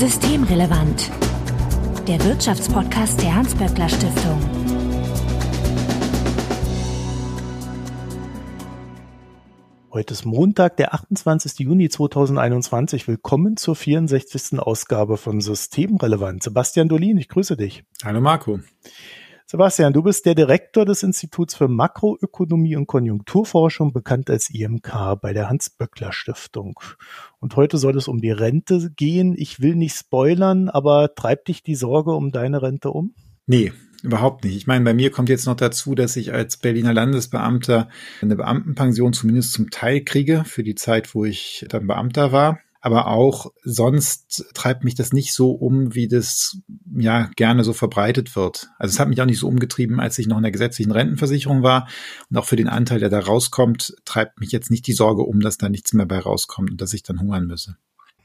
Systemrelevant. Der Wirtschaftspodcast der Hans-Böckler Stiftung. Heute ist Montag, der 28. Juni 2021. Willkommen zur 64. Ausgabe von Systemrelevant. Sebastian Dolin, ich grüße dich. Hallo Marco. Sebastian, du bist der Direktor des Instituts für Makroökonomie und Konjunkturforschung, bekannt als IMK bei der Hans-Böckler Stiftung. Und heute soll es um die Rente gehen. Ich will nicht spoilern, aber treibt dich die Sorge um deine Rente um? Nee, überhaupt nicht. Ich meine, bei mir kommt jetzt noch dazu, dass ich als Berliner Landesbeamter eine Beamtenpension zumindest zum Teil kriege für die Zeit, wo ich dann Beamter war aber auch sonst treibt mich das nicht so um, wie das ja gerne so verbreitet wird. Also es hat mich auch nicht so umgetrieben, als ich noch in der gesetzlichen Rentenversicherung war. Und auch für den Anteil, der da rauskommt, treibt mich jetzt nicht die Sorge um, dass da nichts mehr bei rauskommt und dass ich dann hungern müsse.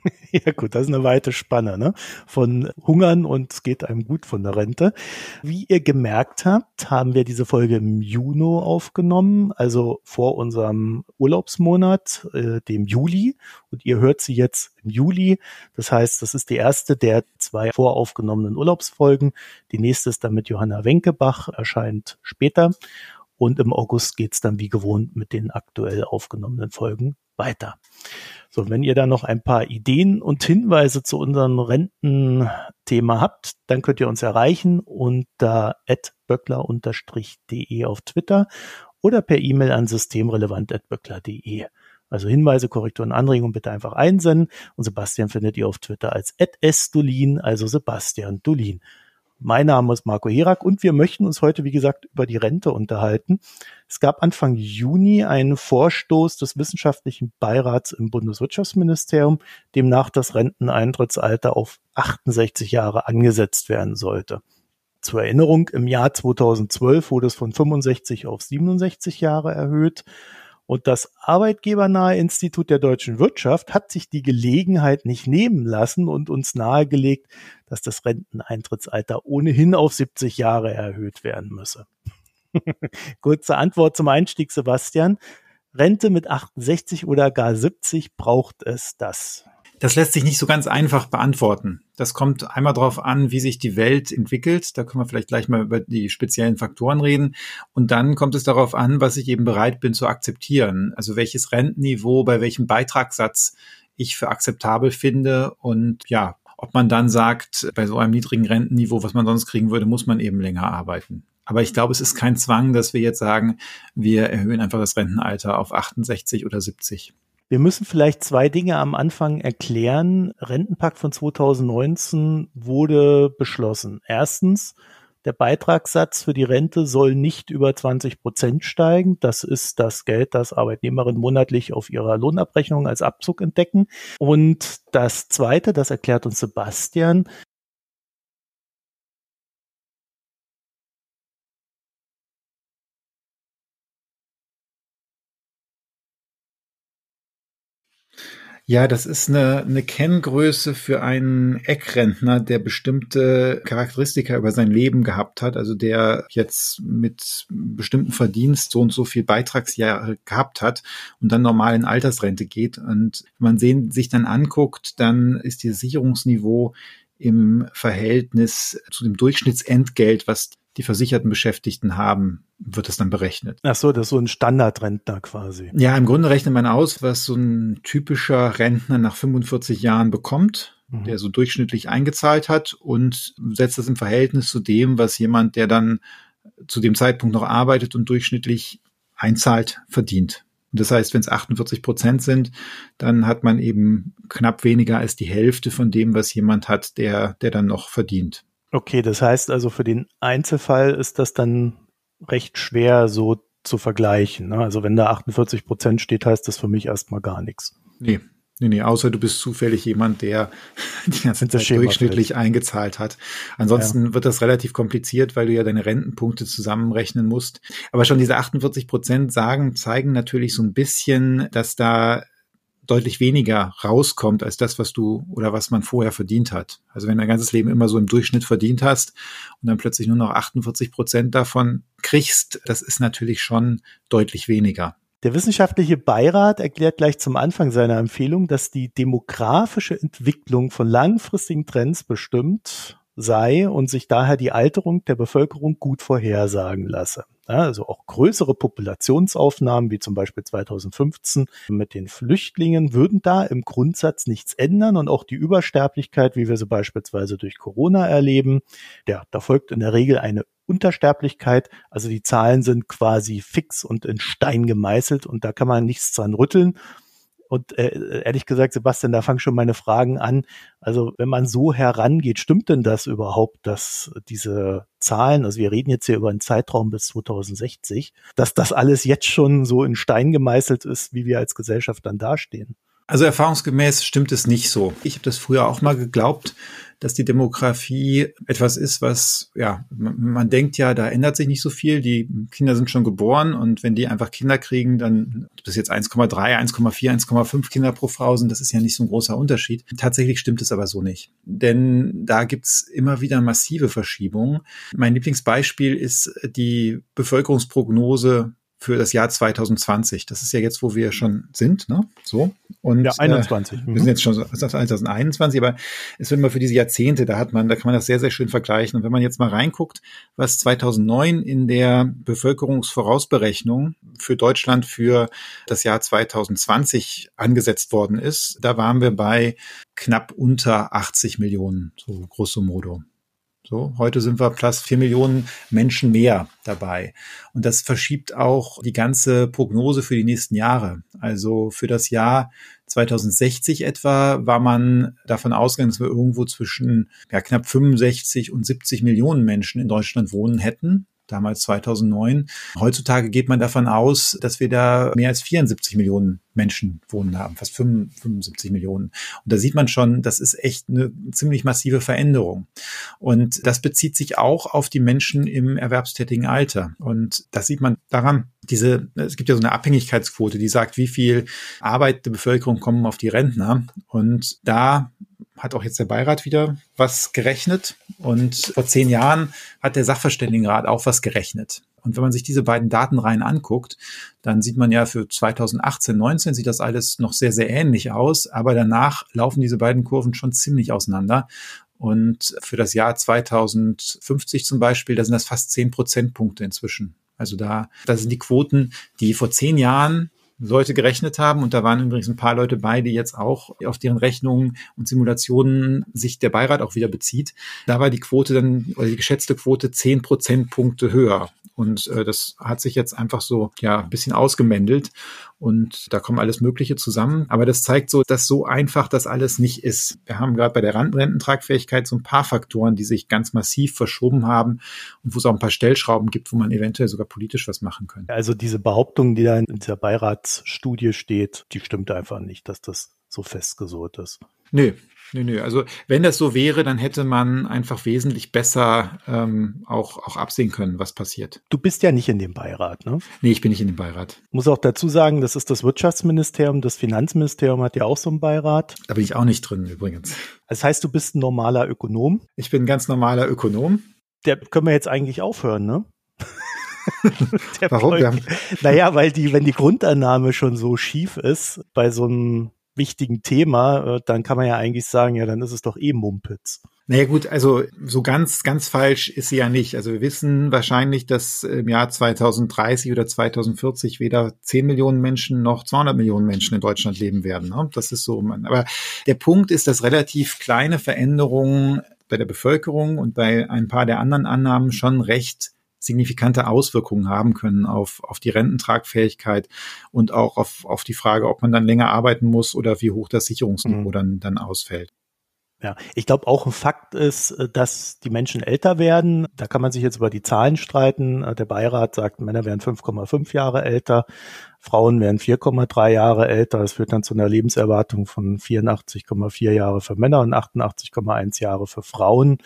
Ja gut, das ist eine weite Spanne, ne? Von Hungern und es geht einem gut von der Rente. Wie ihr gemerkt habt, haben wir diese Folge im Juni aufgenommen, also vor unserem Urlaubsmonat, äh, dem Juli. Und ihr hört sie jetzt im Juli. Das heißt, das ist die erste der zwei voraufgenommenen Urlaubsfolgen. Die nächste ist dann mit Johanna Wenkebach, erscheint später. Und im August geht's dann wie gewohnt mit den aktuell aufgenommenen Folgen weiter. So, wenn ihr da noch ein paar Ideen und Hinweise zu unserem Rententhema habt, dann könnt ihr uns erreichen unter böckler-de auf Twitter oder per E-Mail an systemrelevant.böckler.de. Also Hinweise, Korrekturen, Anregungen bitte einfach einsenden. Und Sebastian findet ihr auf Twitter als @sdolin, also Sebastian Dolin. Mein Name ist Marco Herak und wir möchten uns heute, wie gesagt, über die Rente unterhalten. Es gab Anfang Juni einen Vorstoß des Wissenschaftlichen Beirats im Bundeswirtschaftsministerium, demnach das Renteneintrittsalter auf 68 Jahre angesetzt werden sollte. Zur Erinnerung, im Jahr 2012 wurde es von 65 auf 67 Jahre erhöht. Und das Arbeitgebernahe Institut der deutschen Wirtschaft hat sich die Gelegenheit nicht nehmen lassen und uns nahegelegt, dass das Renteneintrittsalter ohnehin auf 70 Jahre erhöht werden müsse. Kurze Antwort zum Einstieg, Sebastian. Rente mit 68 oder gar 70 braucht es das. Das lässt sich nicht so ganz einfach beantworten. Das kommt einmal darauf an, wie sich die Welt entwickelt. Da können wir vielleicht gleich mal über die speziellen Faktoren reden. Und dann kommt es darauf an, was ich eben bereit bin zu akzeptieren. Also welches Rentenniveau, bei welchem Beitragssatz ich für akzeptabel finde. Und ja, ob man dann sagt, bei so einem niedrigen Rentenniveau, was man sonst kriegen würde, muss man eben länger arbeiten. Aber ich glaube, es ist kein Zwang, dass wir jetzt sagen, wir erhöhen einfach das Rentenalter auf 68 oder 70. Wir müssen vielleicht zwei Dinge am Anfang erklären. Rentenpakt von 2019 wurde beschlossen. Erstens, der Beitragssatz für die Rente soll nicht über 20 Prozent steigen. Das ist das Geld, das Arbeitnehmerinnen monatlich auf ihrer Lohnabrechnung als Abzug entdecken. Und das Zweite, das erklärt uns Sebastian, Ja, das ist eine, eine Kenngröße für einen Eckrentner, der bestimmte Charakteristika über sein Leben gehabt hat, also der jetzt mit bestimmten Verdienst so und so viel Beitragsjahre gehabt hat und dann normal in Altersrente geht. Und wenn man sehen, sich dann anguckt, dann ist dieses Sicherungsniveau im Verhältnis zu dem Durchschnittsentgelt, was die versicherten Beschäftigten haben, wird es dann berechnet. Ach so, das ist so ein Standardrentner quasi. Ja, im Grunde rechnet man aus, was so ein typischer Rentner nach 45 Jahren bekommt, mhm. der so durchschnittlich eingezahlt hat und setzt das im Verhältnis zu dem, was jemand, der dann zu dem Zeitpunkt noch arbeitet und durchschnittlich einzahlt, verdient. Und das heißt, wenn es 48 Prozent sind, dann hat man eben knapp weniger als die Hälfte von dem, was jemand hat, der, der dann noch verdient. Okay, das heißt also für den Einzelfall ist das dann recht schwer so zu vergleichen. Ne? Also wenn da 48 Prozent steht, heißt das für mich erstmal gar nichts. Nee, nee, nee, außer du bist zufällig jemand, der die ganze Zeit durchschnittlich fällt. eingezahlt hat. Ansonsten ja. wird das relativ kompliziert, weil du ja deine Rentenpunkte zusammenrechnen musst. Aber schon diese 48 Prozent sagen, zeigen natürlich so ein bisschen, dass da deutlich weniger rauskommt als das, was du oder was man vorher verdient hat. Also wenn du dein ganzes Leben immer so im Durchschnitt verdient hast und dann plötzlich nur noch 48 Prozent davon kriegst, das ist natürlich schon deutlich weniger. Der wissenschaftliche Beirat erklärt gleich zum Anfang seiner Empfehlung, dass die demografische Entwicklung von langfristigen Trends bestimmt sei und sich daher die Alterung der Bevölkerung gut vorhersagen lasse. Ja, also auch größere Populationsaufnahmen, wie zum Beispiel 2015 mit den Flüchtlingen, würden da im Grundsatz nichts ändern und auch die Übersterblichkeit, wie wir sie beispielsweise durch Corona erleben, ja, da folgt in der Regel eine Untersterblichkeit. Also die Zahlen sind quasi fix und in Stein gemeißelt und da kann man nichts dran rütteln. Und äh, ehrlich gesagt, Sebastian, da fangen schon meine Fragen an. Also wenn man so herangeht, stimmt denn das überhaupt, dass diese Zahlen, also wir reden jetzt hier über einen Zeitraum bis 2060, dass das alles jetzt schon so in Stein gemeißelt ist, wie wir als Gesellschaft dann dastehen? Also erfahrungsgemäß stimmt es nicht so. Ich habe das früher auch mal geglaubt, dass die Demografie etwas ist, was, ja, man, man, denkt ja, da ändert sich nicht so viel. Die Kinder sind schon geboren und wenn die einfach Kinder kriegen, dann ob jetzt 1,3, 1,4, 1,5 Kinder pro Frau sind, das ist ja nicht so ein großer Unterschied. Tatsächlich stimmt es aber so nicht. Denn da gibt's immer wieder massive Verschiebungen. Mein Lieblingsbeispiel ist die Bevölkerungsprognose für das Jahr 2020. Das ist ja jetzt, wo wir schon sind, ne? So. Und ja, 21. Äh, wir sind jetzt schon so 2021, aber es wird immer für diese Jahrzehnte, da hat man, da kann man das sehr, sehr schön vergleichen. Und wenn man jetzt mal reinguckt, was 2009 in der Bevölkerungsvorausberechnung für Deutschland für das Jahr 2020 angesetzt worden ist, da waren wir bei knapp unter 80 Millionen, so grosso modo. So, heute sind wir plus vier Millionen Menschen mehr dabei. Und das verschiebt auch die ganze Prognose für die nächsten Jahre. Also für das Jahr 2060 etwa war man davon ausgegangen, dass wir irgendwo zwischen ja, knapp 65 und 70 Millionen Menschen in Deutschland wohnen hätten damals 2009. Heutzutage geht man davon aus, dass wir da mehr als 74 Millionen Menschen wohnen haben, fast 75 Millionen. Und da sieht man schon, das ist echt eine ziemlich massive Veränderung. Und das bezieht sich auch auf die Menschen im erwerbstätigen Alter. Und das sieht man daran, diese, es gibt ja so eine Abhängigkeitsquote, die sagt, wie viel Arbeit der Bevölkerung kommen auf die Rentner. Und da hat auch jetzt der Beirat wieder was gerechnet. Und vor zehn Jahren hat der Sachverständigenrat auch was gerechnet. Und wenn man sich diese beiden Datenreihen anguckt, dann sieht man ja für 2018, 19 sieht das alles noch sehr, sehr ähnlich aus. Aber danach laufen diese beiden Kurven schon ziemlich auseinander. Und für das Jahr 2050 zum Beispiel, da sind das fast zehn Prozentpunkte inzwischen. Also da, da sind die Quoten, die vor zehn Jahren Leute gerechnet haben. Und da waren übrigens ein paar Leute bei, die jetzt auch auf deren Rechnungen und Simulationen sich der Beirat auch wieder bezieht. Da war die Quote dann, oder die geschätzte Quote zehn Prozentpunkte höher. Und äh, das hat sich jetzt einfach so ja ein bisschen ausgemändelt und da kommen alles Mögliche zusammen. Aber das zeigt so, dass so einfach das alles nicht ist. Wir haben gerade bei der Rententragfähigkeit so ein paar Faktoren, die sich ganz massiv verschoben haben und wo es auch ein paar Stellschrauben gibt, wo man eventuell sogar politisch was machen könnte. Also diese Behauptung, die da in dieser Beiratsstudie steht, die stimmt einfach nicht, dass das so festgesurrt ist. Nö, Nö, nö. Also wenn das so wäre, dann hätte man einfach wesentlich besser ähm, auch, auch absehen können, was passiert. Du bist ja nicht in dem Beirat, ne? Nee, ich bin nicht in dem Beirat. Muss auch dazu sagen, das ist das Wirtschaftsministerium, das Finanzministerium hat ja auch so einen Beirat. Da bin ich auch nicht drin übrigens. Das heißt, du bist ein normaler Ökonom? Ich bin ein ganz normaler Ökonom. Der können wir jetzt eigentlich aufhören, ne? Warum? Haben... Naja, weil die, wenn die Grundannahme schon so schief ist bei so einem wichtigen Thema, äh, dann kann man ja eigentlich sagen, ja, dann ist es doch eh Mumpitz. Naja gut, also so ganz, ganz falsch ist sie ja nicht. Also wir wissen wahrscheinlich, dass im Jahr 2030 oder 2040 weder 10 Millionen Menschen noch 200 Millionen Menschen in Deutschland leben werden. Ne? Das ist so. Aber der Punkt ist, dass relativ kleine Veränderungen bei der Bevölkerung und bei ein paar der anderen Annahmen schon recht signifikante Auswirkungen haben können auf, auf die Rententragfähigkeit und auch auf, auf die Frage, ob man dann länger arbeiten muss oder wie hoch das Sicherungsniveau mhm. dann, dann ausfällt. Ja, ich glaube auch ein Fakt ist, äh, dass die Menschen älter werden. Da kann man sich jetzt über die Zahlen streiten. Äh, der Beirat sagt, Männer werden 5,5 Jahre älter, Frauen werden 4,3 Jahre älter. Das führt dann zu einer Lebenserwartung von 84,4 Jahre für Männer und 88,1 Jahre für Frauen.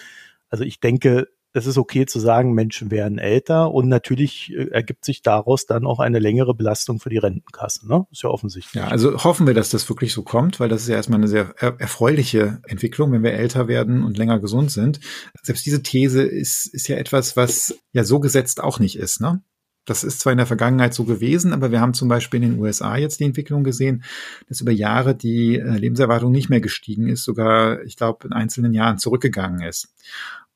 Also ich denke, es ist okay zu sagen, Menschen werden älter und natürlich äh, ergibt sich daraus dann auch eine längere Belastung für die Rentenkassen. Ne? Ist ja offensichtlich. Ja, also hoffen wir, dass das wirklich so kommt, weil das ist ja erstmal eine sehr erfreuliche Entwicklung, wenn wir älter werden und länger gesund sind. Selbst diese These ist, ist ja etwas, was ja so gesetzt auch nicht ist. Ne? Das ist zwar in der Vergangenheit so gewesen, aber wir haben zum Beispiel in den USA jetzt die Entwicklung gesehen, dass über Jahre die äh, Lebenserwartung nicht mehr gestiegen ist, sogar, ich glaube, in einzelnen Jahren zurückgegangen ist.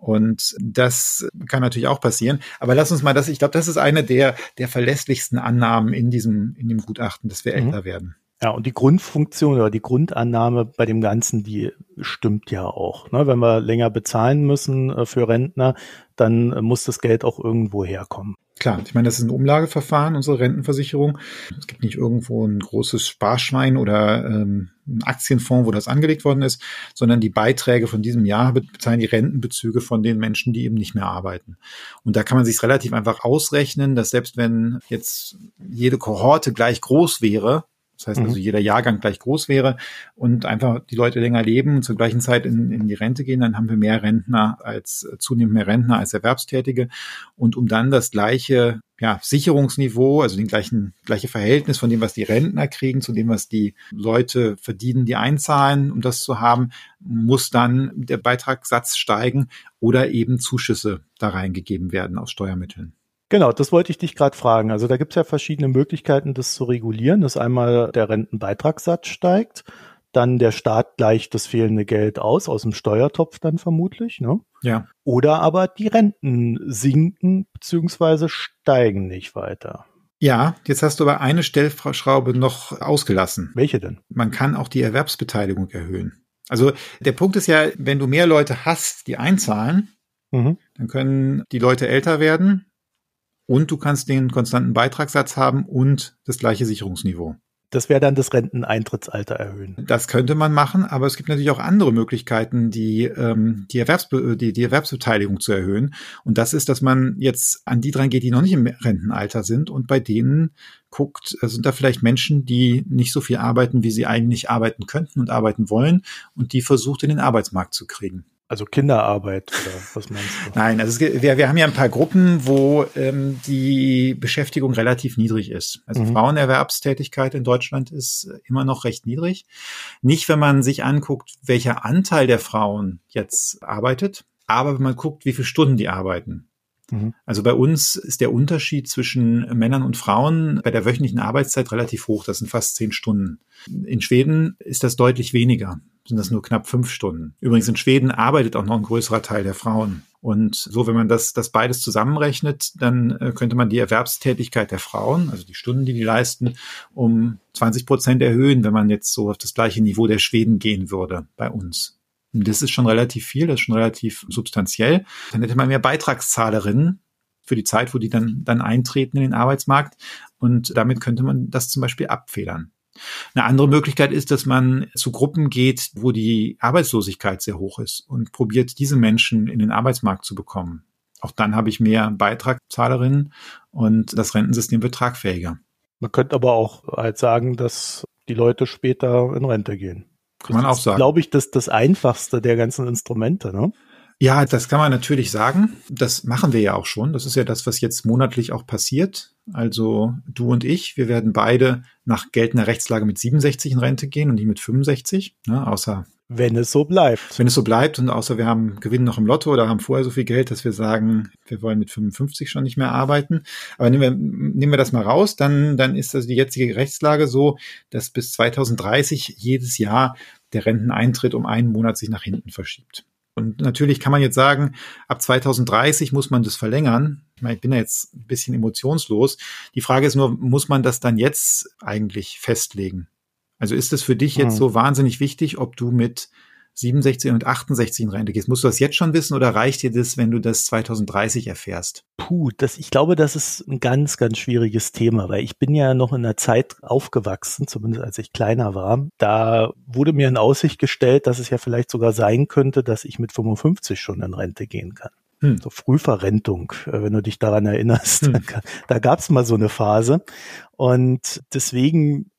Und das kann natürlich auch passieren. Aber lass uns mal das, ich glaube, das ist eine der, der verlässlichsten Annahmen in diesem, in dem Gutachten, dass wir mhm. älter werden. Ja, und die Grundfunktion oder die Grundannahme bei dem Ganzen, die stimmt ja auch. Ne? Wenn wir länger bezahlen müssen äh, für Rentner, dann muss das Geld auch irgendwo herkommen. Klar, ich meine, das ist ein Umlageverfahren, unsere Rentenversicherung. Es gibt nicht irgendwo ein großes Sparschwein oder ähm, ein Aktienfonds, wo das angelegt worden ist, sondern die Beiträge von diesem Jahr bezahlen die Rentenbezüge von den Menschen, die eben nicht mehr arbeiten. Und da kann man sich relativ einfach ausrechnen, dass selbst wenn jetzt jede Kohorte gleich groß wäre, das heißt also, mhm. jeder Jahrgang gleich groß wäre und einfach die Leute länger leben und zur gleichen Zeit in, in die Rente gehen, dann haben wir mehr Rentner als, zunehmend mehr Rentner als Erwerbstätige. Und um dann das gleiche ja, Sicherungsniveau, also den gleichen, gleiche Verhältnis von dem, was die Rentner kriegen, zu dem, was die Leute verdienen, die einzahlen, um das zu haben, muss dann der Beitragssatz steigen oder eben Zuschüsse da reingegeben werden aus Steuermitteln. Genau, das wollte ich dich gerade fragen. Also da gibt es ja verschiedene Möglichkeiten, das zu regulieren, dass einmal der Rentenbeitragssatz steigt, dann der Staat gleicht das fehlende Geld aus, aus dem Steuertopf dann vermutlich, ne? Ja. Oder aber die Renten sinken beziehungsweise steigen nicht weiter. Ja, jetzt hast du aber eine Stellschraube noch ausgelassen. Welche denn? Man kann auch die Erwerbsbeteiligung erhöhen. Also der Punkt ist ja, wenn du mehr Leute hast, die einzahlen, mhm. dann können die Leute älter werden, und du kannst den konstanten Beitragssatz haben und das gleiche Sicherungsniveau. Das wäre dann das Renteneintrittsalter erhöhen. Das könnte man machen, aber es gibt natürlich auch andere Möglichkeiten, die, ähm, die, Erwerbsbe die, die Erwerbsbeteiligung zu erhöhen. Und das ist, dass man jetzt an die dran geht, die noch nicht im Rentenalter sind und bei denen guckt, äh, sind da vielleicht Menschen, die nicht so viel arbeiten, wie sie eigentlich arbeiten könnten und arbeiten wollen und die versucht, in den Arbeitsmarkt zu kriegen. Also Kinderarbeit oder was meinst du? Nein, also es, wir, wir haben ja ein paar Gruppen, wo ähm, die Beschäftigung relativ niedrig ist. Also mhm. Frauenerwerbstätigkeit in Deutschland ist immer noch recht niedrig. Nicht, wenn man sich anguckt, welcher Anteil der Frauen jetzt arbeitet, aber wenn man guckt, wie viele Stunden die arbeiten. Mhm. Also bei uns ist der Unterschied zwischen Männern und Frauen bei der wöchentlichen Arbeitszeit relativ hoch. Das sind fast zehn Stunden. In Schweden ist das deutlich weniger sind das nur knapp fünf Stunden. Übrigens in Schweden arbeitet auch noch ein größerer Teil der Frauen. Und so, wenn man das, das beides zusammenrechnet, dann äh, könnte man die Erwerbstätigkeit der Frauen, also die Stunden, die die leisten, um 20 Prozent erhöhen, wenn man jetzt so auf das gleiche Niveau der Schweden gehen würde bei uns. Und das ist schon relativ viel, das ist schon relativ substanziell. Dann hätte man mehr Beitragszahlerinnen für die Zeit, wo die dann, dann eintreten in den Arbeitsmarkt. Und damit könnte man das zum Beispiel abfedern. Eine andere Möglichkeit ist, dass man zu Gruppen geht, wo die Arbeitslosigkeit sehr hoch ist und probiert, diese Menschen in den Arbeitsmarkt zu bekommen. Auch dann habe ich mehr Beitragszahlerinnen und das Rentensystem wird tragfähiger. Man könnte aber auch halt sagen, dass die Leute später in Rente gehen. Kann man auch sagen. Glaube ich, das das einfachste der ganzen Instrumente, ne? Ja, das kann man natürlich sagen. Das machen wir ja auch schon. Das ist ja das, was jetzt monatlich auch passiert. Also du und ich, wir werden beide nach geltender Rechtslage mit 67 in Rente gehen und nicht mit 65, ne, außer wenn es so bleibt. Wenn es so bleibt und außer wir haben Gewinn noch im Lotto oder haben vorher so viel Geld, dass wir sagen, wir wollen mit 55 schon nicht mehr arbeiten. Aber nehmen wir, nehmen wir das mal raus, dann, dann ist also die jetzige Rechtslage so, dass bis 2030 jedes Jahr der Renteneintritt um einen Monat sich nach hinten verschiebt. Und natürlich kann man jetzt sagen, ab 2030 muss man das verlängern. Ich, meine, ich bin ja jetzt ein bisschen emotionslos. Die Frage ist nur, muss man das dann jetzt eigentlich festlegen? Also ist es für dich jetzt hm. so wahnsinnig wichtig, ob du mit 67 und 68 in Rente gehst. Musst du das jetzt schon wissen oder reicht dir das, wenn du das 2030 erfährst? Puh, das, ich glaube, das ist ein ganz, ganz schwieriges Thema, weil ich bin ja noch in einer Zeit aufgewachsen, zumindest als ich kleiner war. Da wurde mir in Aussicht gestellt, dass es ja vielleicht sogar sein könnte, dass ich mit 55 schon in Rente gehen kann. Hm. So Frühverrentung, äh, wenn du dich daran erinnerst. Hm. Da, da gab es mal so eine Phase. Und deswegen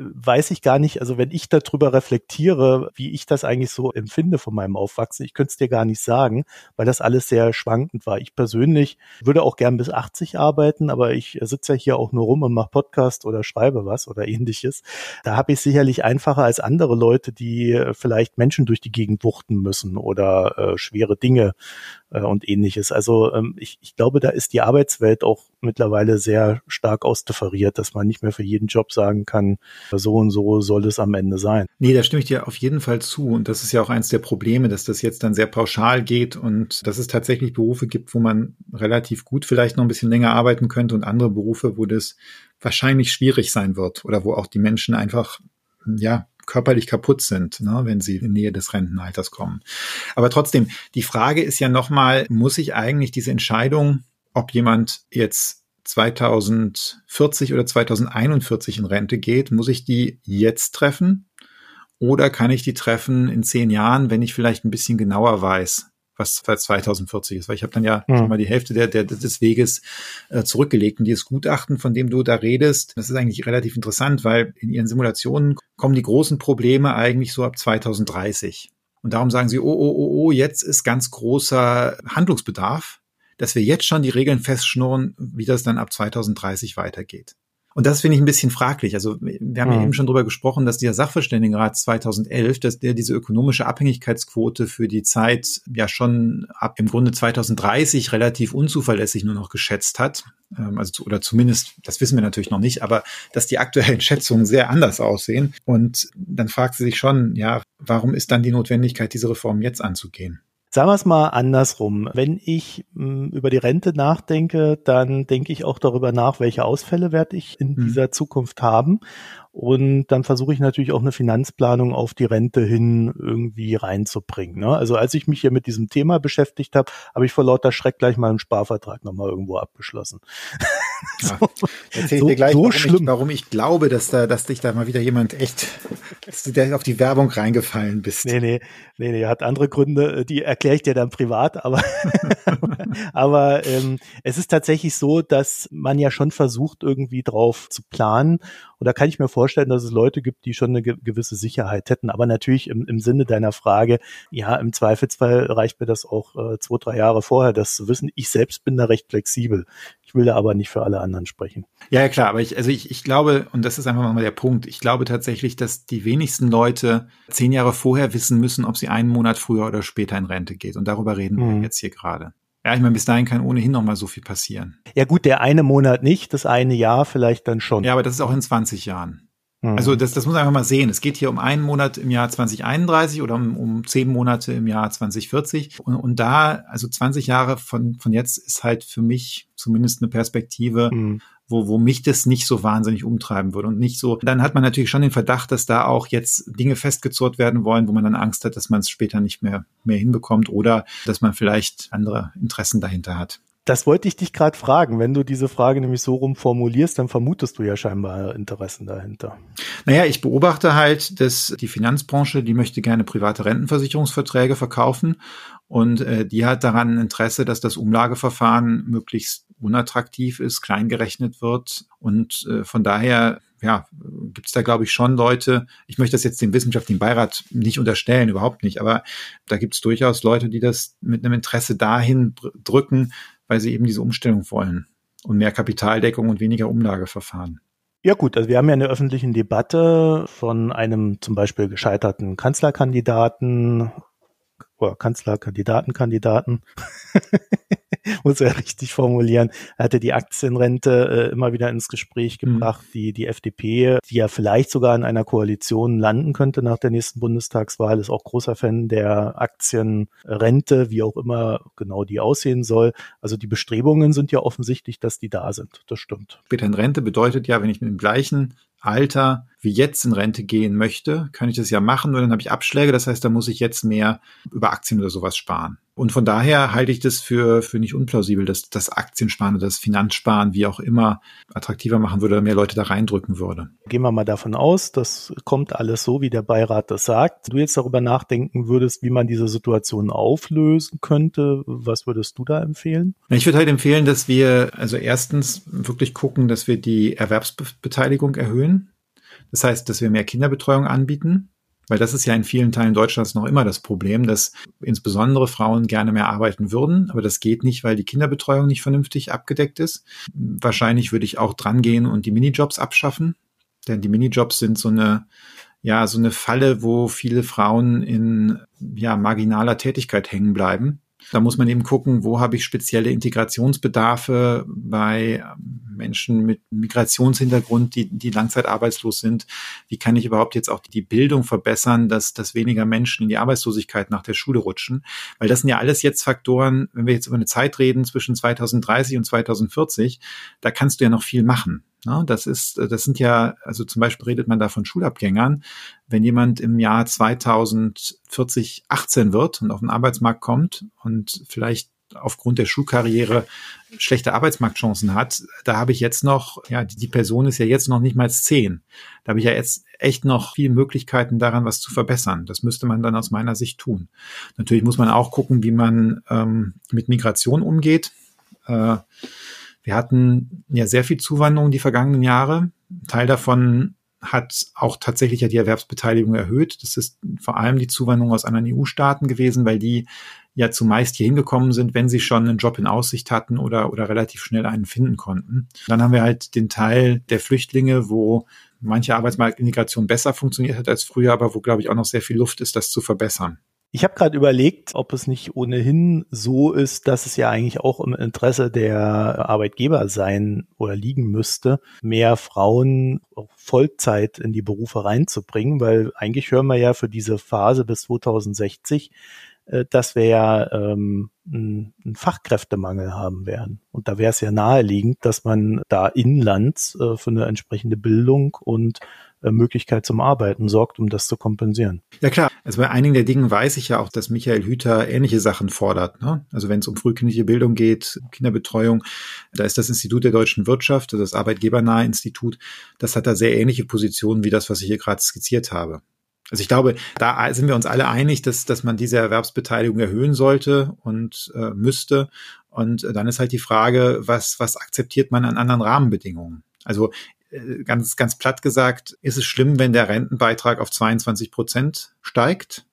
weiß ich gar nicht, also wenn ich darüber reflektiere, wie ich das eigentlich so empfinde von meinem Aufwachsen, ich könnte es dir gar nicht sagen, weil das alles sehr schwankend war. Ich persönlich würde auch gern bis 80 arbeiten, aber ich sitze ja hier auch nur rum und mache Podcast oder schreibe was oder ähnliches. Da habe ich sicherlich einfacher als andere Leute, die vielleicht Menschen durch die Gegend wuchten müssen oder äh, schwere Dinge äh, und ähnliches. Also ähm, ich, ich glaube, da ist die Arbeitswelt auch mittlerweile sehr stark ausdifferiert, dass man nicht mehr für jeden Job sagen kann, so und so soll es am Ende sein. Nee, da stimme ich dir auf jeden Fall zu. Und das ist ja auch eins der Probleme, dass das jetzt dann sehr pauschal geht und dass es tatsächlich Berufe gibt, wo man relativ gut vielleicht noch ein bisschen länger arbeiten könnte und andere Berufe, wo das wahrscheinlich schwierig sein wird oder wo auch die Menschen einfach, ja, körperlich kaputt sind, ne, wenn sie in Nähe des Rentenalters kommen. Aber trotzdem, die Frage ist ja nochmal, muss ich eigentlich diese Entscheidung, ob jemand jetzt 2040 oder 2041 in Rente geht, muss ich die jetzt treffen? Oder kann ich die treffen in zehn Jahren, wenn ich vielleicht ein bisschen genauer weiß, was 2040 ist, weil ich habe dann ja mhm. schon mal die Hälfte der, der, des Weges äh, zurückgelegt. Und dieses Gutachten, von dem du da redest, das ist eigentlich relativ interessant, weil in ihren Simulationen kommen die großen Probleme eigentlich so ab 2030. Und darum sagen sie, oh, oh, oh, oh, jetzt ist ganz großer Handlungsbedarf, dass wir jetzt schon die Regeln festschnurren, wie das dann ab 2030 weitergeht. Und das finde ich ein bisschen fraglich. Also wir haben mhm. ja eben schon drüber gesprochen, dass dieser Sachverständigenrat 2011, dass der diese ökonomische Abhängigkeitsquote für die Zeit ja schon ab im Grunde 2030 relativ unzuverlässig nur noch geschätzt hat. Ähm, also oder zumindest, das wissen wir natürlich noch nicht, aber dass die aktuellen Schätzungen sehr anders aussehen. Und dann fragt sie sich schon, ja, warum ist dann die Notwendigkeit, diese Reform jetzt anzugehen? Sagen wir es mal andersrum. Wenn ich mh, hm, über die Rente nachdenke, dann denke ich auch darüber nach, welche Ausfälle werde ich in mhm. dieser Zukunft haben. Und dann versuche ich natürlich auch eine Finanzplanung auf die Rente hin irgendwie reinzubringen. Ne? Also als ich mich hier mit diesem Thema beschäftigt habe, habe ich vor lauter Schreck gleich mal einen Sparvertrag nochmal irgendwo abgeschlossen. Ja, erzähl ich so, dir gleich, so warum, schlimm. Ich, warum ich glaube, dass da, dass dich da mal wieder jemand echt, dass du da auf die Werbung reingefallen bist. Nee, nee, nee, nee, hat andere Gründe, die erkläre ich dir dann privat, aber, aber ähm, es ist tatsächlich so, dass man ja schon versucht, irgendwie drauf zu planen und da kann ich mir vorstellen, dass es Leute gibt, die schon eine gewisse Sicherheit hätten. Aber natürlich im, im Sinne deiner Frage, ja, im Zweifelsfall reicht mir das auch äh, zwei, drei Jahre vorher, das zu wissen. Ich selbst bin da recht flexibel. Ich will da aber nicht für alle anderen sprechen. Ja, ja klar, aber ich, also ich, ich glaube, und das ist einfach mal der Punkt, ich glaube tatsächlich, dass die wenigsten Leute zehn Jahre vorher wissen müssen, ob sie einen Monat früher oder später in Rente geht. Und darüber reden mhm. wir jetzt hier gerade. Ja, ich meine, bis dahin kann ohnehin noch mal so viel passieren. Ja gut, der eine Monat nicht, das eine Jahr vielleicht dann schon. Ja, aber das ist auch in 20 Jahren. Mhm. Also das, das muss man einfach mal sehen. Es geht hier um einen Monat im Jahr 2031 oder um, um zehn Monate im Jahr 2040. Und, und da, also 20 Jahre von, von jetzt ist halt für mich zumindest eine Perspektive, mhm wo, wo mich das nicht so wahnsinnig umtreiben würde und nicht so. Dann hat man natürlich schon den Verdacht, dass da auch jetzt Dinge festgezurrt werden wollen, wo man dann Angst hat, dass man es später nicht mehr, mehr hinbekommt oder dass man vielleicht andere Interessen dahinter hat. Das wollte ich dich gerade fragen. Wenn du diese Frage nämlich so rum formulierst, dann vermutest du ja scheinbar Interessen dahinter. Naja, ich beobachte halt, dass die Finanzbranche, die möchte gerne private Rentenversicherungsverträge verkaufen und äh, die hat daran Interesse, dass das Umlageverfahren möglichst unattraktiv ist, klein gerechnet wird. Und äh, von daher ja, gibt es da, glaube ich, schon Leute, ich möchte das jetzt dem wissenschaftlichen Beirat nicht unterstellen, überhaupt nicht, aber da gibt es durchaus Leute, die das mit einem Interesse dahin drücken, weil sie eben diese Umstellung wollen und mehr Kapitaldeckung und weniger Umlageverfahren. Ja gut, also wir haben ja in der öffentlichen Debatte von einem zum Beispiel gescheiterten Kanzlerkandidaten oder Kanzlerkandidatenkandidaten, muss er richtig formulieren, er hatte die Aktienrente äh, immer wieder ins Gespräch mhm. gebracht, mhm. die, die FDP, die ja vielleicht sogar in einer Koalition landen könnte nach der nächsten Bundestagswahl, ist auch großer Fan der Aktienrente, wie auch immer genau die aussehen soll. Also die Bestrebungen sind ja offensichtlich, dass die da sind. Das stimmt. Später in Rente bedeutet ja, wenn ich mit dem gleichen Alter wie jetzt in Rente gehen möchte, kann ich das ja machen, nur dann habe ich Abschläge. Das heißt, da muss ich jetzt mehr über Aktien oder sowas sparen. Und von daher halte ich das für, für nicht unplausibel, dass das Aktiensparen oder das Finanzsparen, wie auch immer, attraktiver machen würde oder mehr Leute da reindrücken würde. Gehen wir mal davon aus, das kommt alles so, wie der Beirat das sagt. Wenn du jetzt darüber nachdenken würdest, wie man diese Situation auflösen könnte, was würdest du da empfehlen? Ich würde halt empfehlen, dass wir also erstens wirklich gucken, dass wir die Erwerbsbeteiligung erhöhen. Das heißt, dass wir mehr Kinderbetreuung anbieten weil das ist ja in vielen Teilen Deutschlands noch immer das Problem, dass insbesondere Frauen gerne mehr arbeiten würden, aber das geht nicht, weil die Kinderbetreuung nicht vernünftig abgedeckt ist. Wahrscheinlich würde ich auch dran gehen und die Minijobs abschaffen, denn die Minijobs sind so eine ja, so eine Falle, wo viele Frauen in ja, marginaler Tätigkeit hängen bleiben Da muss man eben gucken, wo habe ich spezielle Integrationsbedarfe bei Menschen mit Migrationshintergrund, die, die langzeitarbeitslos sind. Wie kann ich überhaupt jetzt auch die Bildung verbessern, dass, dass weniger Menschen in die Arbeitslosigkeit nach der Schule rutschen? Weil das sind ja alles jetzt Faktoren, wenn wir jetzt über eine Zeit reden zwischen 2030 und 2040, da kannst du ja noch viel machen. Ja, das ist, das sind ja, also zum Beispiel redet man da von Schulabgängern. Wenn jemand im Jahr 2040 18 wird und auf den Arbeitsmarkt kommt und vielleicht aufgrund der Schulkarriere schlechte Arbeitsmarktchancen hat, da habe ich jetzt noch, ja, die, die Person ist ja jetzt noch nicht mal zehn. Da habe ich ja jetzt echt noch viele Möglichkeiten daran, was zu verbessern. Das müsste man dann aus meiner Sicht tun. Natürlich muss man auch gucken, wie man ähm, mit Migration umgeht. Äh, wir hatten ja sehr viel Zuwanderung die vergangenen Jahre. Teil davon hat auch tatsächlich ja die Erwerbsbeteiligung erhöht. Das ist vor allem die Zuwanderung aus anderen EU-Staaten gewesen, weil die ja zumeist hier hingekommen sind, wenn sie schon einen Job in Aussicht hatten oder, oder relativ schnell einen finden konnten. Dann haben wir halt den Teil der Flüchtlinge, wo manche Arbeitsmarktintegration besser funktioniert hat als früher, aber wo, glaube ich, auch noch sehr viel Luft ist, das zu verbessern. Ich habe gerade überlegt, ob es nicht ohnehin so ist, dass es ja eigentlich auch im Interesse der Arbeitgeber sein oder liegen müsste, mehr Frauen Vollzeit in die Berufe reinzubringen, weil eigentlich hören wir ja für diese Phase bis 2060, äh, dass wir ja ähm, einen Fachkräftemangel haben werden. Und da wäre es ja naheliegend, dass man da inlands äh, für eine entsprechende Bildung und Möglichkeit zum Arbeiten sorgt, um das zu kompensieren. Ja klar, also bei einigen der Dingen weiß ich ja auch, dass Michael Hüter ähnliche Sachen fordert. Ne? Also wenn es um frühkindliche Bildung geht, Kinderbetreuung, da ist das Institut der deutschen Wirtschaft, also das Arbeitgebernahe Institut, das hat da sehr ähnliche Positionen wie das, was ich hier gerade skizziert habe. Also ich glaube, da sind wir uns alle einig, dass, dass man diese Erwerbsbeteiligung erhöhen sollte und äh, müsste. Und dann ist halt die Frage, was, was akzeptiert man an anderen Rahmenbedingungen? Also äh, ganz, ganz platt gesagt, ist es schlimm, wenn der Rentenbeitrag auf 22 Prozent steigt?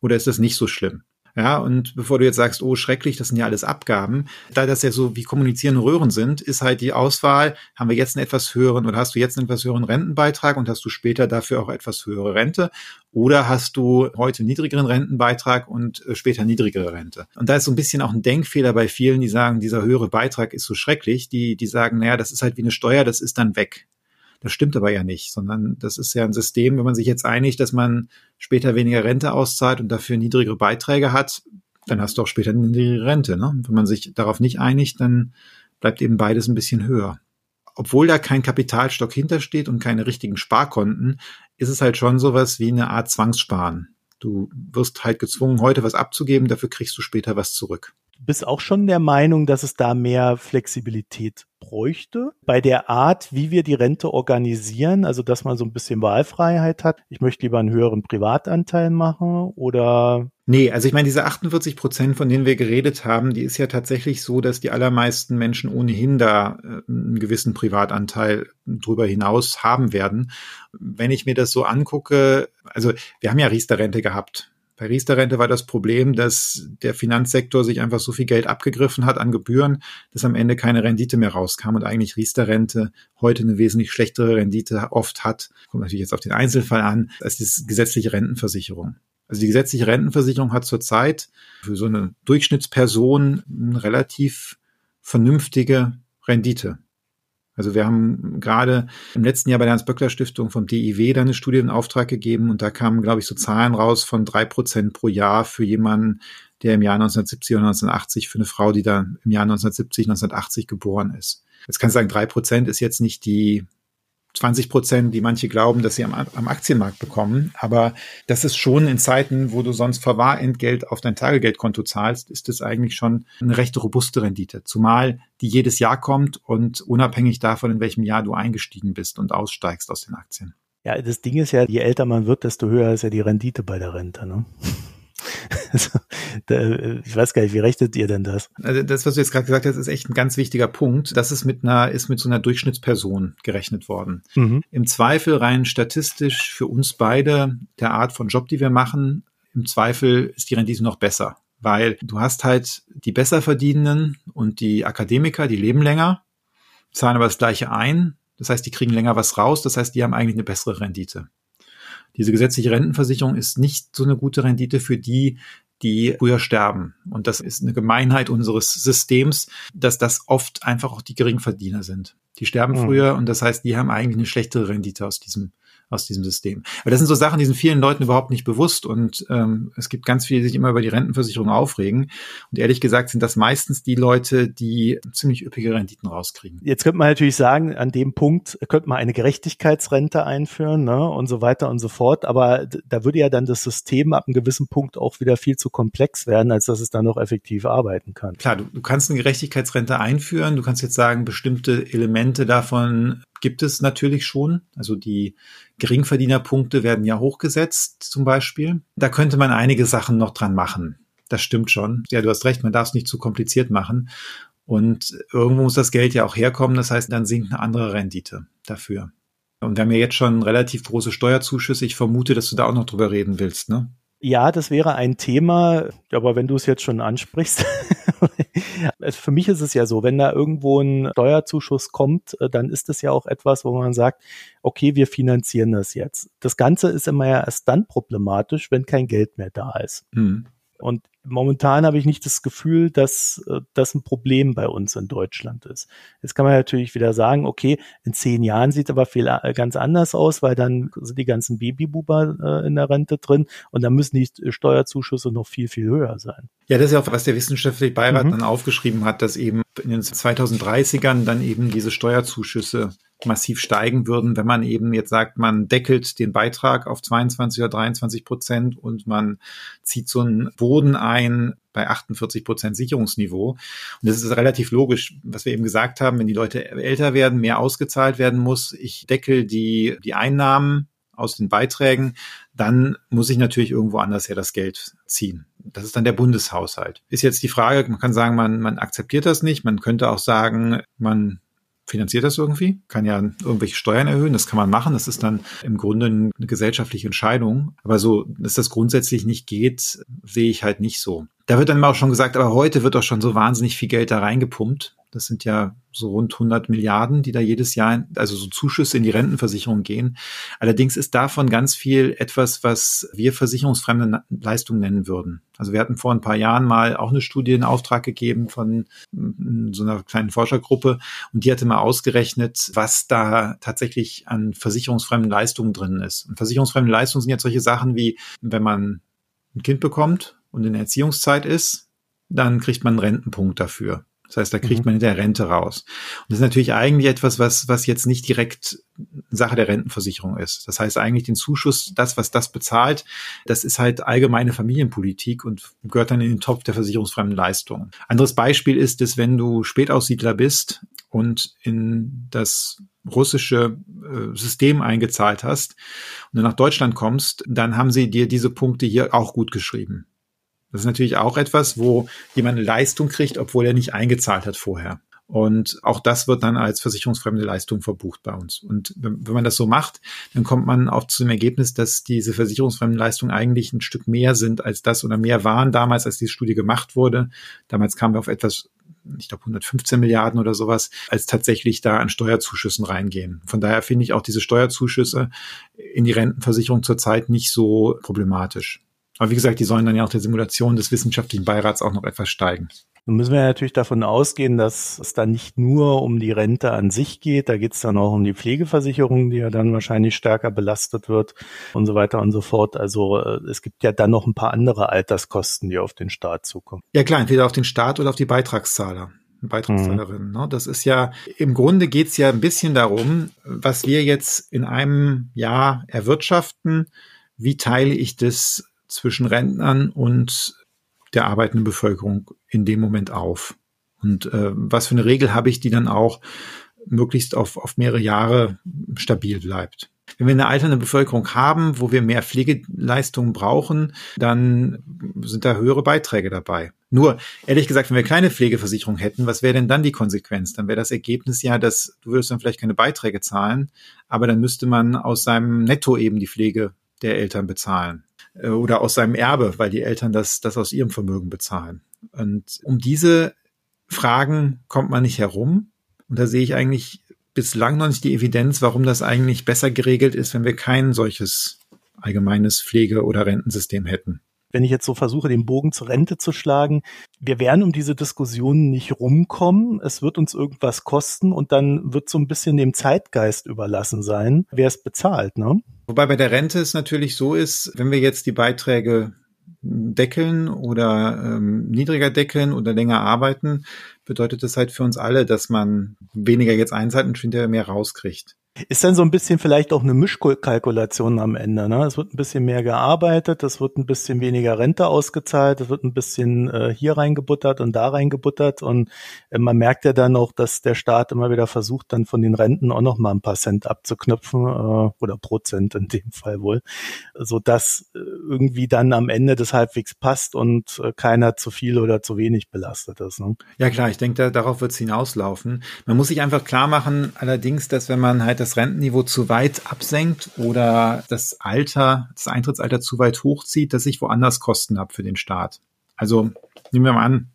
Oder ist das nicht so schlimm? Ja, und bevor du jetzt sagst, oh, schrecklich, das sind ja alles Abgaben, da das ja so wie kommunizierende Röhren sind, ist halt die Auswahl, haben wir jetzt einen etwas höheren oder hast du jetzt einen etwas höheren Rentenbeitrag und hast du später dafür auch etwas höhere Rente oder hast du heute niedrigeren Rentenbeitrag und äh, später niedrigere Rente. Und da ist so ein bisschen auch ein Denkfehler bei vielen, die sagen, dieser höhere Beitrag ist so schrecklich, die, die sagen, naja, das ist halt wie eine Steuer, das ist dann weg. Das stimmt aber ja nicht, sondern das ist ja ein System, wenn man sich jetzt einigt, dass man später weniger Rente auszahlt und dafür niedrigere Beiträge hat, dann hast du auch später eine niedrigere Rente. Ne? Wenn man sich darauf nicht einigt, dann bleibt eben beides ein bisschen höher. Obwohl da kein Kapitalstock hintersteht und keine richtigen Sparkonten, ist es halt schon sowas wie eine Art Zwangssparen. Du wirst halt gezwungen, heute was abzugeben, dafür kriegst du später was zurück. Du bist auch schon der Meinung, dass es da mehr Flexibilität bräuchte. Bei der Art, wie wir die Rente organisieren, also dass man so ein bisschen Wahlfreiheit hat. Ich möchte lieber einen höheren Privatanteil machen oder Nee, also ich meine, diese 48 Prozent, von denen wir geredet haben, die ist ja tatsächlich so, dass die allermeisten Menschen ohnehin da äh, einen gewissen Privatanteil drüber hinaus haben werden. Wenn ich mir das so angucke, also wir haben ja Riester-Rente gehabt. Bei Riester-Rente war das Problem, dass der Finanzsektor sich einfach so viel Geld abgegriffen hat an Gebühren, dass am Ende keine Rendite mehr rauskam und eigentlich Riester-Rente heute eine wesentlich schlechtere Rendite oft hat, kommt natürlich jetzt auf den Einzelfall an, als die gesetzliche Rentenversicherung. Also die gesetzliche Rentenversicherung hat zurzeit für so eine Durchschnittsperson eine relativ vernünftige Rendite. Also wir haben gerade im letzten Jahr bei der Hans-Böckler-Stiftung vom DIW da eine Studie in Auftrag gegeben und da kamen, glaube ich, so Zahlen raus von drei Prozent pro Jahr für jemanden, der im Jahr 1970 oder 1980, für eine Frau, die da im Jahr 1970, 1980 geboren ist. Jetzt kann ich sagen, drei Prozent ist jetzt nicht die 20 Prozent, die manche glauben, dass sie am, am, Aktienmarkt bekommen. Aber das ist schon in Zeiten, wo du sonst Verwahrentgelt auf dein Tagegeldkonto zahlst, ist das eigentlich schon eine recht robuste Rendite. Zumal die jedes Jahr kommt und unabhängig davon, in welchem Jahr du eingestiegen bist und aussteigst aus den Aktien. Ja, das Ding ist ja, je älter man wird, desto höher ist ja die Rendite bei der Rente. Ne? Also, ich weiß gar nicht, wie rechnet ihr denn das? Also das, was du jetzt gerade gesagt hast, ist echt ein ganz wichtiger Punkt. Das ist mit einer, ist mit so einer Durchschnittsperson gerechnet worden. Mhm. Im Zweifel rein statistisch für uns beide der Art von Job, die wir machen, im Zweifel ist die Rendite noch besser. Weil du hast halt die Besserverdienenden und die Akademiker, die leben länger, zahlen aber das Gleiche ein. Das heißt, die kriegen länger was raus. Das heißt, die haben eigentlich eine bessere Rendite. Diese gesetzliche Rentenversicherung ist nicht so eine gute Rendite für die, die früher sterben. Und das ist eine Gemeinheit unseres Systems, dass das oft einfach auch die Geringverdiener sind. Die sterben mhm. früher und das heißt, die haben eigentlich eine schlechtere Rendite aus diesem aus diesem System. Aber das sind so Sachen, die sind vielen Leuten überhaupt nicht bewusst und ähm, es gibt ganz viele, die sich immer über die Rentenversicherung aufregen. Und ehrlich gesagt sind das meistens die Leute, die ziemlich üppige Renditen rauskriegen. Jetzt könnte man natürlich sagen, an dem Punkt könnte man eine Gerechtigkeitsrente einführen ne, und so weiter und so fort. Aber da würde ja dann das System ab einem gewissen Punkt auch wieder viel zu komplex werden, als dass es dann noch effektiv arbeiten kann. Klar, du, du kannst eine Gerechtigkeitsrente einführen. Du kannst jetzt sagen, bestimmte Elemente davon gibt es natürlich schon. Also die Geringverdienerpunkte werden ja hochgesetzt zum Beispiel. Da könnte man einige Sachen noch dran machen. Das stimmt schon. Ja, du hast recht, man darf es nicht zu kompliziert machen. Und irgendwo muss das Geld ja auch herkommen. Das heißt, dann sinkt eine andere Rendite dafür. Und wir haben ja jetzt schon relativ große Steuerzuschüsse. Ich vermute, dass du da auch noch drüber reden willst, ne? Ja, das wäre ein Thema, aber wenn du es jetzt schon ansprichst, für mich ist es ja so, wenn da irgendwo ein Steuerzuschuss kommt, äh, dann ist das ja auch etwas, wo man sagt, okay, wir finanzieren das jetzt. Das Ganze ist immer ja erst dann problematisch, wenn kein Geld mehr da ist. Mhm. Und momentan habe ich nicht das Gefühl, dass äh, das ein Problem bei uns in Deutschland ist. Jetzt kann man natürlich wieder sagen, okay, in zehn Jahren sieht aber viel äh, ganz anders aus, weil dann sind die ganzen Babybuber äh, in der Rente drin und dann müssen die Steuerzuschüsse noch viel, viel höher sein. Ja, das ist ja auch, was der wissenschaftliche Beirat mhm. dann aufgeschrieben hat, dass eben in den 2030ern dann eben diese Steuerzuschüsse massiv steigen würden, wenn man eben jetzt sagt, man deckelt den Beitrag auf 22 oder 23 Prozent und man zieht so einen Boden ein bei 48 Prozent Sicherungsniveau. Und das ist relativ logisch, was wir eben gesagt haben, wenn die Leute älter werden, mehr ausgezahlt werden muss. Ich deckel die, die Einnahmen aus den Beiträgen, dann muss ich natürlich irgendwo anders her das Geld ziehen. Das ist dann der Bundeshaushalt. Ist jetzt die Frage, man kann sagen, man, man akzeptiert das nicht. Man könnte auch sagen, man finanziert das irgendwie, kann ja irgendwelche Steuern erhöhen, das kann man machen, das ist dann im Grunde eine gesellschaftliche Entscheidung. Aber so, dass das grundsätzlich nicht geht, sehe ich halt nicht so. Da wird dann auch schon gesagt, aber heute wird doch schon so wahnsinnig viel Geld da reingepumpt. Das sind ja so rund 100 Milliarden, die da jedes Jahr, also so Zuschüsse in die Rentenversicherung gehen. Allerdings ist davon ganz viel etwas, was wir versicherungsfremde Leistungen nennen würden. Also wir hatten vor ein paar Jahren mal auch eine Studie in Auftrag gegeben von mm, so einer kleinen Forschergruppe und die hatte mal ausgerechnet, was da tatsächlich an versicherungsfremden Leistungen drin ist. Und versicherungsfremde Leistungen sind jetzt solche Sachen wie, wenn man ein Kind bekommt und in der Erziehungszeit ist, dann kriegt man einen Rentenpunkt dafür. Das heißt, da kriegt mhm. man der Rente raus. Und das ist natürlich eigentlich etwas, was, was jetzt nicht direkt Sache der Rentenversicherung ist. Das heißt eigentlich den Zuschuss, das, was das bezahlt, das ist halt allgemeine Familienpolitik und gehört dann in den Topf der versicherungsfremden Leistungen. Anderes Beispiel ist es, wenn du Spätaussiedler bist und in das russische äh, System eingezahlt hast und du nach Deutschland kommst, dann haben sie dir diese Punkte hier auch gut geschrieben. Das ist natürlich auch etwas, wo jemand eine Leistung kriegt, obwohl er nicht eingezahlt hat vorher. Und auch das wird dann als versicherungsfremde Leistung verbucht bei uns. Und wenn man das so macht, dann kommt man auch zu dem Ergebnis, dass diese versicherungsfremden Leistungen eigentlich ein Stück mehr sind als das oder mehr waren damals, als diese Studie gemacht wurde. Damals kamen wir auf etwas, ich glaube 115 Milliarden oder sowas, als tatsächlich da an Steuerzuschüssen reingehen. Von daher finde ich auch diese Steuerzuschüsse in die Rentenversicherung zurzeit nicht so problematisch. Aber wie gesagt, die sollen dann ja auch der Simulation des wissenschaftlichen Beirats auch noch etwas steigen. Nun müssen wir natürlich davon ausgehen, dass es dann nicht nur um die Rente an sich geht, da geht es dann auch um die Pflegeversicherung, die ja dann wahrscheinlich stärker belastet wird und so weiter und so fort. Also äh, es gibt ja dann noch ein paar andere Alterskosten, die auf den Staat zukommen. Ja klar, entweder auf den Staat oder auf die Beitragszahler. Beitragszahlerinnen. Mhm. Ne? Das ist ja, im Grunde geht's ja ein bisschen darum, was wir jetzt in einem Jahr erwirtschaften, wie teile ich das zwischen Rentnern und der arbeitenden Bevölkerung in dem Moment auf? Und äh, was für eine Regel habe ich, die dann auch möglichst auf, auf mehrere Jahre stabil bleibt? Wenn wir eine alternde Bevölkerung haben, wo wir mehr Pflegeleistungen brauchen, dann sind da höhere Beiträge dabei. Nur, ehrlich gesagt, wenn wir keine Pflegeversicherung hätten, was wäre denn dann die Konsequenz? Dann wäre das Ergebnis ja, dass du würdest dann vielleicht keine Beiträge zahlen, aber dann müsste man aus seinem Netto eben die Pflege der Eltern bezahlen. Äh, oder aus seinem Erbe, weil die Eltern das, das aus ihrem Vermögen bezahlen. Und um diese Fragen kommt man nicht herum. Und da sehe ich eigentlich bislang noch nicht die Evidenz, warum das eigentlich besser geregelt ist, wenn wir kein solches allgemeines Pflege- oder Rentensystem hätten. Wenn ich jetzt so versuche, den Bogen zur Rente zu schlagen, wir werden um diese Diskussion nicht rumkommen. Es wird uns irgendwas kosten und dann wird so ein bisschen dem Zeitgeist überlassen sein, wer es bezahlt. Ne? Wobei bei der Rente es natürlich so ist, wenn wir jetzt die Beiträge deckeln oder ähm, niedriger deckeln oder länger arbeiten, bedeutet das halt für uns alle, dass man weniger jetzt einzahlt und hinterher mehr rauskriegt. Ist dann so ein bisschen vielleicht auch eine Mischkalkulation am Ende. Ne? Es wird ein bisschen mehr gearbeitet, es wird ein bisschen weniger Rente ausgezahlt, es wird ein bisschen äh, hier reingebuttert und da reingebuttert und äh, man merkt ja dann auch, dass der Staat immer wieder versucht, dann von den Renten auch noch mal ein paar Cent abzuknüpfen äh, oder Prozent in dem Fall wohl, so dass äh, irgendwie dann am Ende das halbwegs passt und äh, keiner zu viel oder zu wenig belastet ist. Ne? Ja klar, ich denke, da, darauf wird es hinauslaufen. Man muss sich einfach klar machen, allerdings, dass wenn man halt das Rentenniveau zu weit absenkt oder das Alter, das Eintrittsalter zu weit hochzieht, dass ich woanders Kosten habe für den Staat. Also nehmen wir mal an,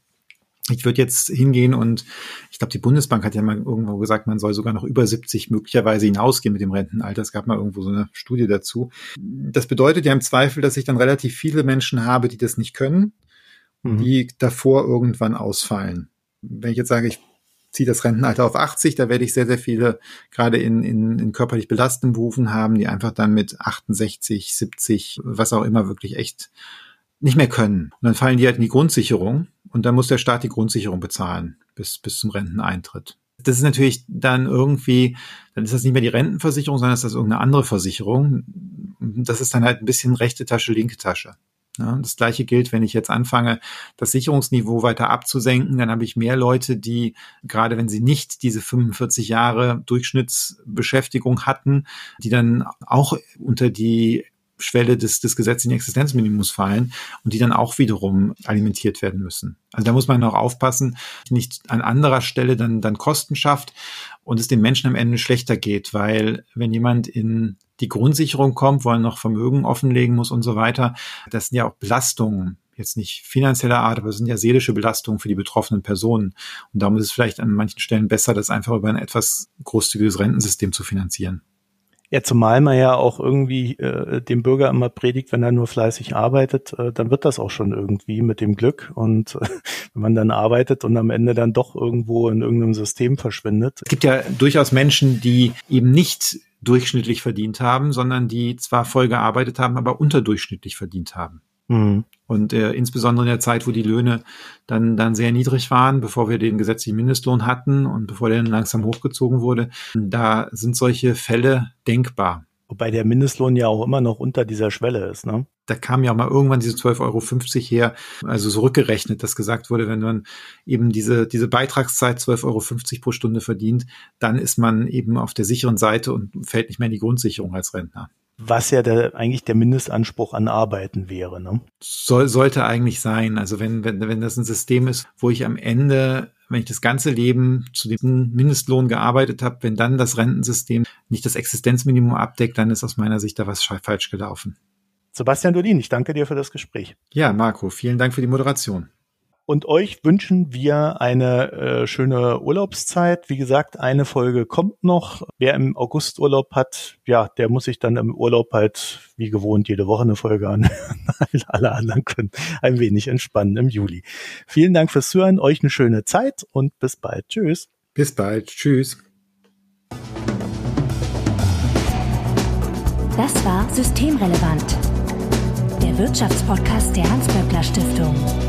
ich würde jetzt hingehen und ich glaube, die Bundesbank hat ja mal irgendwo gesagt, man soll sogar noch über 70 möglicherweise hinausgehen mit dem Rentenalter. Es gab mal irgendwo so eine Studie dazu. Das bedeutet ja im Zweifel, dass ich dann relativ viele Menschen habe, die das nicht können, mhm. die davor irgendwann ausfallen. Wenn ich jetzt sage, ich ziehe das Rentenalter auf 80, da werde ich sehr, sehr viele gerade in, in, in körperlich belastenden Berufen haben, die einfach dann mit 68, 70, was auch immer wirklich echt nicht mehr können. Und dann fallen die halt in die Grundsicherung und dann muss der Staat die Grundsicherung bezahlen bis, bis zum Renteneintritt. Das ist natürlich dann irgendwie, dann ist das nicht mehr die Rentenversicherung, sondern ist das irgendeine andere Versicherung. Das ist dann halt ein bisschen rechte Tasche, linke Tasche. Ja, das gleiche gilt, wenn ich jetzt anfange, das Sicherungsniveau weiter abzusenken, dann habe ich mehr Leute, die gerade wenn sie nicht diese 45 Jahre Durchschnittsbeschäftigung hatten, die dann auch unter die Schwelle des, des gesetzlichen Existenzminimums fallen und die dann auch wiederum alimentiert werden müssen. Also da muss man noch aufpassen, nicht an anderer Stelle dann, dann Kosten schafft und es den Menschen am Ende schlechter geht, weil wenn jemand in die Grundsicherung kommt, wo er noch Vermögen offenlegen muss und so weiter, das sind ja auch Belastungen, jetzt nicht finanzieller Art, aber es sind ja seelische Belastungen für die betroffenen Personen. Und darum ist es vielleicht an manchen Stellen besser, das einfach über ein etwas großzügiges Rentensystem zu finanzieren. Ja, zumal man ja auch irgendwie äh, dem Bürger immer predigt, wenn er nur fleißig arbeitet, äh, dann wird das auch schon irgendwie mit dem Glück. Und äh, wenn man dann arbeitet und am Ende dann doch irgendwo in irgendeinem System verschwindet. Es gibt ja durchaus Menschen, die eben nicht durchschnittlich verdient haben, sondern die zwar voll gearbeitet haben, aber unterdurchschnittlich verdient haben. Mhm. Und äh, insbesondere in der Zeit, wo die Löhne dann, dann sehr niedrig waren, bevor wir den gesetzlichen Mindestlohn hatten und bevor der dann langsam hochgezogen wurde, da sind solche Fälle denkbar. Wobei der Mindestlohn ja auch immer noch unter dieser Schwelle ist, ne? Da kam ja auch mal irgendwann diese 12,50 Euro her, also zurückgerechnet, dass gesagt wurde, wenn man eben diese, diese Beitragszeit 12,50 Euro pro Stunde verdient, dann ist man eben auf der sicheren Seite und fällt nicht mehr in die Grundsicherung als Rentner was ja der, eigentlich der Mindestanspruch an Arbeiten wäre. Ne? Soll, sollte eigentlich sein. Also wenn, wenn, wenn das ein System ist, wo ich am Ende, wenn ich das ganze Leben zu dem Mindestlohn gearbeitet habe, wenn dann das Rentensystem nicht das Existenzminimum abdeckt, dann ist aus meiner Sicht da was falsch gelaufen. Sebastian Dolin, ich danke dir für das Gespräch. Ja, Marco, vielen Dank für die Moderation. Und euch wünschen wir eine äh, schöne Urlaubszeit. Wie gesagt, eine Folge kommt noch. Wer im August Urlaub hat, ja, der muss sich dann im Urlaub halt wie gewohnt jede Woche eine Folge an. Alle anderen können ein wenig entspannen im Juli. Vielen Dank fürs Zuhören, euch eine schöne Zeit und bis bald. Tschüss. Bis bald. Tschüss. Das war Systemrelevant, der Wirtschaftspodcast der Hans-Böckler Stiftung.